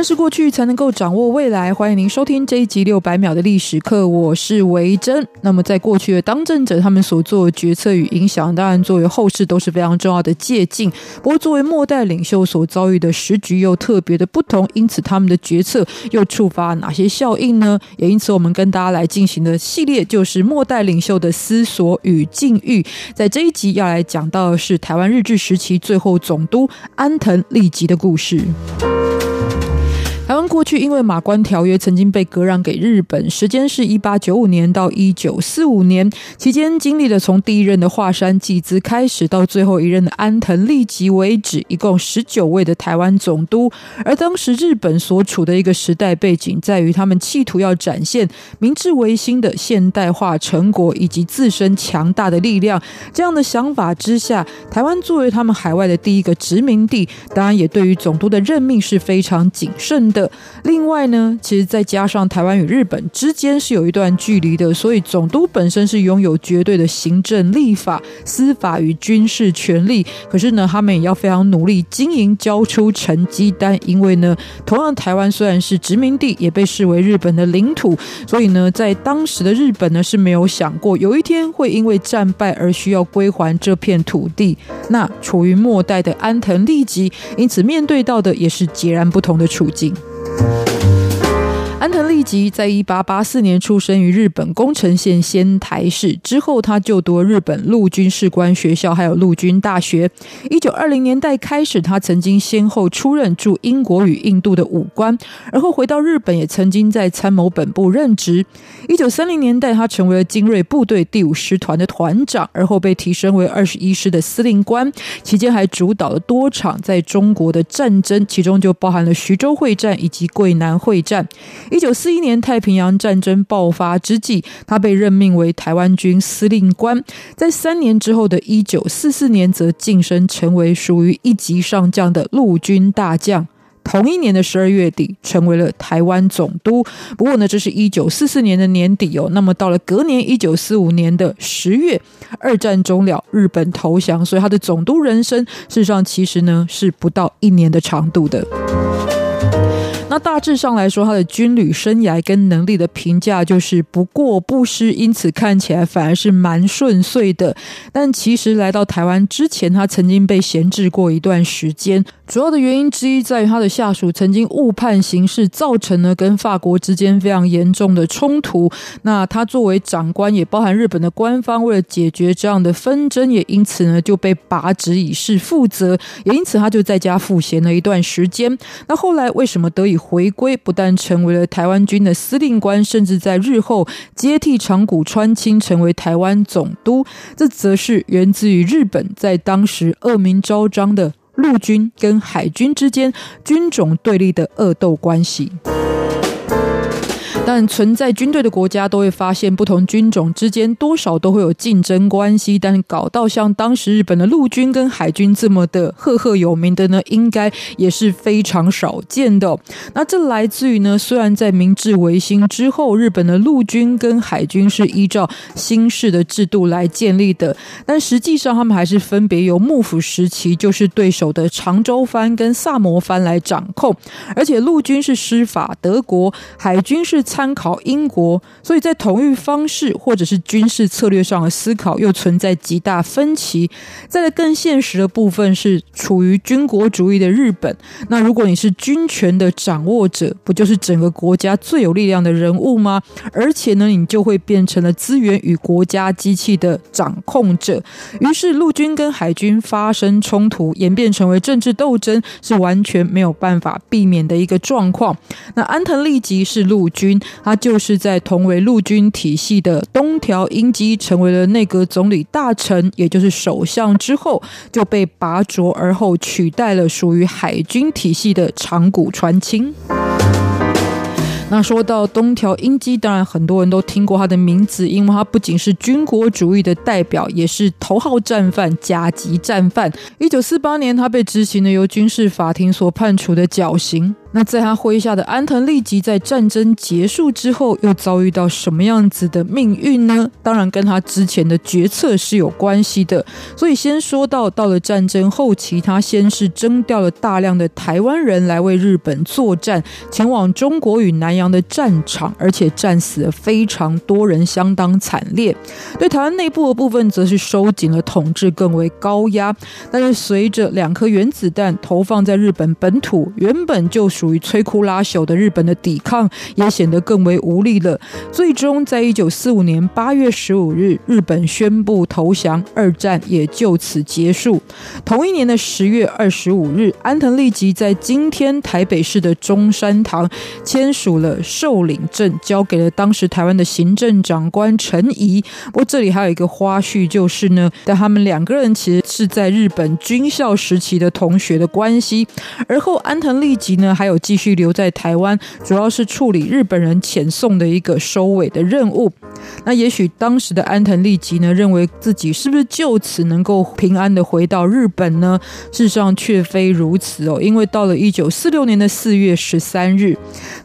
认识过去才能够掌握未来。欢迎您收听这一集六百秒的历史课，我是维珍。那么，在过去的当政者他们所做的决策与影响，当然作为后世都是非常重要的借鉴。不过，作为末代领袖所遭遇的时局又特别的不同，因此他们的决策又触发哪些效应呢？也因此，我们跟大家来进行的系列就是末代领袖的思索与境遇。在这一集要来讲到的是台湾日治时期最后总督安藤利吉的故事。Oh, 过去因为马关条约曾经被割让给日本，时间是一八九五年到一九四五年，期间经历了从第一任的华山纪资开始，到最后一任的安藤利吉为止，一共十九位的台湾总督。而当时日本所处的一个时代背景，在于他们企图要展现明治维新的现代化成果以及自身强大的力量。这样的想法之下，台湾作为他们海外的第一个殖民地，当然也对于总督的任命是非常谨慎的。另外呢，其实再加上台湾与日本之间是有一段距离的，所以总督本身是拥有绝对的行政、立法、司法与军事权力。可是呢，他们也要非常努力经营，交出成绩单。因为呢，同样台湾虽然是殖民地，也被视为日本的领土，所以呢，在当时的日本呢是没有想过有一天会因为战败而需要归还这片土地。那处于末代的安藤利吉，因此面对到的也是截然不同的处境。Thank you. 安藤利吉在一八八四年出生于日本宫城县仙台市，之后他就读日本陆军士官学校，还有陆军大学。一九二零年代开始，他曾经先后出任驻英国与印度的武官，而后回到日本，也曾经在参谋本部任职。一九三零年代，他成为了精锐部队第五师团的团长，而后被提升为二十一师的司令官。期间还主导了多场在中国的战争，其中就包含了徐州会战以及桂南会战。一九四一年太平洋战争爆发之际，他被任命为台湾军司令官。在三年之后的一九四四年，则晋升成为属于一级上将的陆军大将。同一年的十二月底，成为了台湾总督。不过呢，这是一九四四年的年底哦。那么到了隔年一九四五年的十月，二战终了，日本投降，所以他的总督人生，事实上其实呢是不到一年的长度的。那大致上来说，他的军旅生涯跟能力的评价就是不过不失，因此看起来反而是蛮顺遂的。但其实来到台湾之前，他曾经被闲置过一段时间。主要的原因之一在于他的下属曾经误判形势，造成了跟法国之间非常严重的冲突。那他作为长官，也包含日本的官方，为了解决这样的纷争，也因此呢就被拔职以示负责。也因此他就在家赋闲了一段时间。那后来为什么得以回归？不但成为了台湾军的司令官，甚至在日后接替长谷川清成为台湾总督。这则是源自于日本在当时恶名昭彰的。陆军跟海军之间军种对立的恶斗关系。但存在军队的国家都会发现，不同军种之间多少都会有竞争关系。但搞到像当时日本的陆军跟海军这么的赫赫有名的呢，应该也是非常少见的。那这来自于呢，虽然在明治维新之后，日本的陆军跟海军是依照新式的制度来建立的，但实际上他们还是分别由幕府时期就是对手的长州藩跟萨摩藩来掌控，而且陆军是师法德国，海军是。参考英国，所以在统御方式或者是军事策略上的思考又存在极大分歧。再来更现实的部分是处于军国主义的日本。那如果你是军权的掌握者，不就是整个国家最有力量的人物吗？而且呢，你就会变成了资源与国家机器的掌控者。于是陆军跟海军发生冲突，演变成为政治斗争，是完全没有办法避免的一个状况。那安藤利吉是陆军。他就是在同为陆军体系的东条英机成为了内阁总理大臣，也就是首相之后，就被拔擢而后取代了属于海军体系的长谷川清。那说到东条英机，当然很多人都听过他的名字，因为他不仅是军国主义的代表，也是头号战犯、甲级战犯。一九四八年，他被执行了由军事法庭所判处的绞刑。那在他麾下的安藤利吉在战争结束之后又遭遇到什么样子的命运呢？当然跟他之前的决策是有关系的。所以先说到到了战争后期，他先是征调了大量的台湾人来为日本作战，前往中国与南洋的战场，而且战死了非常多人，相当惨烈。对台湾内部的部分，则是收紧了统治，更为高压。但是随着两颗原子弹投放在日本本土，原本就属于摧枯拉朽的日本的抵抗也显得更为无力了。最终，在一九四五年八月十五日，日本宣布投降，二战也就此结束。同一年的十月二十五日，安藤利吉在今天台北市的中山堂签署了受领证，交给了当时台湾的行政长官陈仪。不过这里还有一个花絮，就是呢，但他们两个人其实是在日本军校时期的同学的关系。而后，安藤利吉呢，还有有继续留在台湾，主要是处理日本人遣送的一个收尾的任务。那也许当时的安藤利吉呢，认为自己是不是就此能够平安的回到日本呢？事实上却非如此哦，因为到了一九四六年的四月十三日，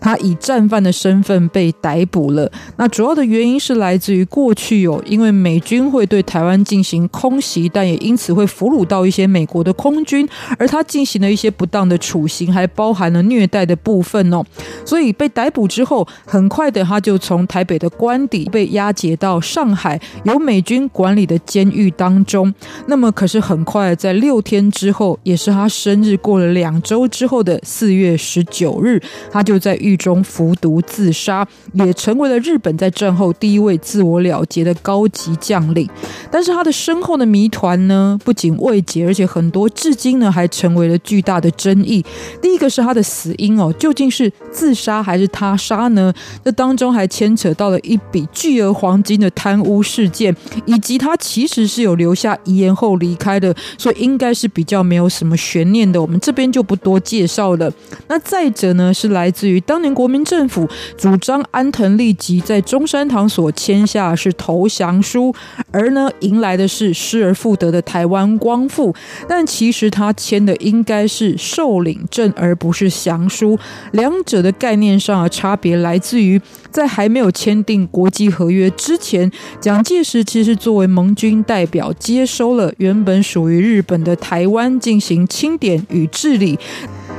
他以战犯的身份被逮捕了。那主要的原因是来自于过去有因为美军会对台湾进行空袭，但也因此会俘虏到一些美国的空军，而他进行了一些不当的处刑，还包含了虐待的部分哦。所以被逮捕之后，很快的他就从台北的官邸被押解到上海由美军管理的监狱当中。那么，可是很快在六天之后，也是他生日过了两周之后的四月十九日，他就在狱中服毒自杀，也成为了日本在战后第一位自我了结的高级将领。但是他的身后的谜团呢，不仅未解，而且很多至今呢还成为了巨大的争议。第一个是他的死因哦，究竟是自杀还是他杀呢？这当中还牵扯到了一笔巨额黄金的贪污事件，以及他其实是有留下遗言后离开的，所以应该是比较没有什么悬念的。我们这边就不多介绍了。那再者呢，是来自于当年国民政府主张安藤利吉在中山堂所签下是投降书，而呢迎来的是失而复得的台湾光复。但其实他签的应该是受领证，而不是降书。两者的概念上的差别来自于在还没有签订国际合约之前，蒋介石其实作为盟军代表，接收了原本属于日本的台湾进行清点与治理。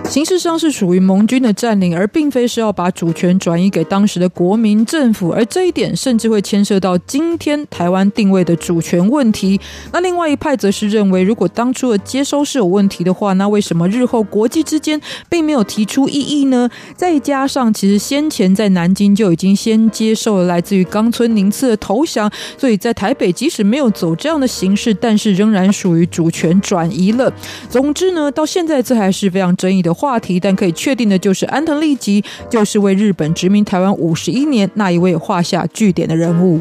形式上是属于盟军的占领，而并非是要把主权转移给当时的国民政府，而这一点甚至会牵涉到今天台湾定位的主权问题。那另外一派则是认为，如果当初的接收是有问题的话，那为什么日后国际之间并没有提出异议呢？再加上其实先前在南京就已经先接受了来自于冈村宁次的投降，所以在台北即使没有走这样的形式，但是仍然属于主权转移了。总之呢，到现在这还是非常争议的话题，但可以确定的就是，安藤利吉就是为日本殖民台湾五十一年那一位画下句点的人物。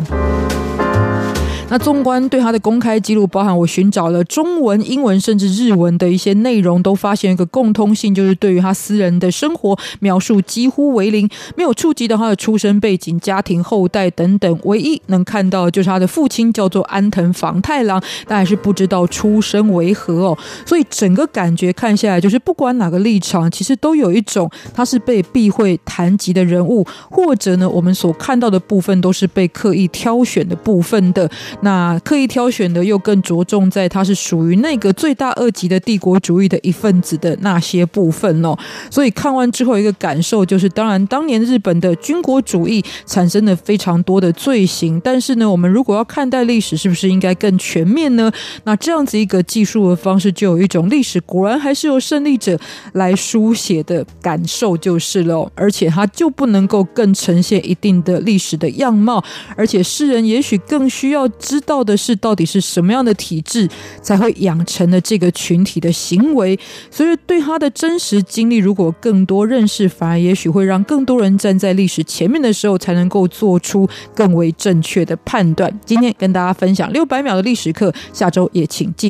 那纵观对他的公开记录，包含我寻找了中文、英文甚至日文的一些内容，都发现一个共通性，就是对于他私人的生活描述几乎为零，没有触及到他的出身背景、家庭后代等等。唯一能看到就是他的父亲叫做安藤房太郎，但还是不知道出身为何哦。所以整个感觉看下来，就是不管哪个立场，其实都有一种他是被避讳谈及的人物，或者呢，我们所看到的部分都是被刻意挑选的部分的。那刻意挑选的又更着重在他是属于那个罪大恶极的帝国主义的一份子的那些部分哦，所以看完之后一个感受就是，当然当年日本的军国主义产生了非常多的罪行，但是呢，我们如果要看待历史，是不是应该更全面呢？那这样子一个记述的方式，就有一种历史果然还是由胜利者来书写的感受就是了，而且它就不能够更呈现一定的历史的样貌，而且世人也许更需要。知道的是到底是什么样的体质才会养成了这个群体的行为。所以对他的真实经历，如果更多认识，反而也许会让更多人站在历史前面的时候，才能够做出更为正确的判断。今天跟大家分享六百秒的历史课，下周也请记。